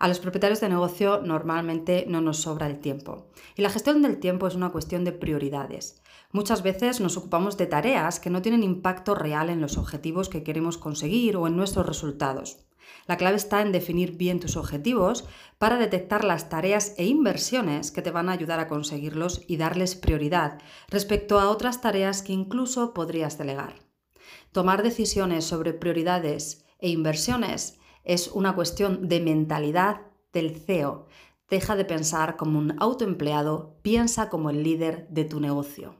A los propietarios de negocio normalmente no nos sobra el tiempo. Y la gestión del tiempo es una cuestión de prioridades. Muchas veces nos ocupamos de tareas que no tienen impacto real en los objetivos que queremos conseguir o en nuestros resultados. La clave está en definir bien tus objetivos para detectar las tareas e inversiones que te van a ayudar a conseguirlos y darles prioridad respecto a otras tareas que incluso podrías delegar. Tomar decisiones sobre prioridades e inversiones es una cuestión de mentalidad del CEO. Deja de pensar como un autoempleado, piensa como el líder de tu negocio.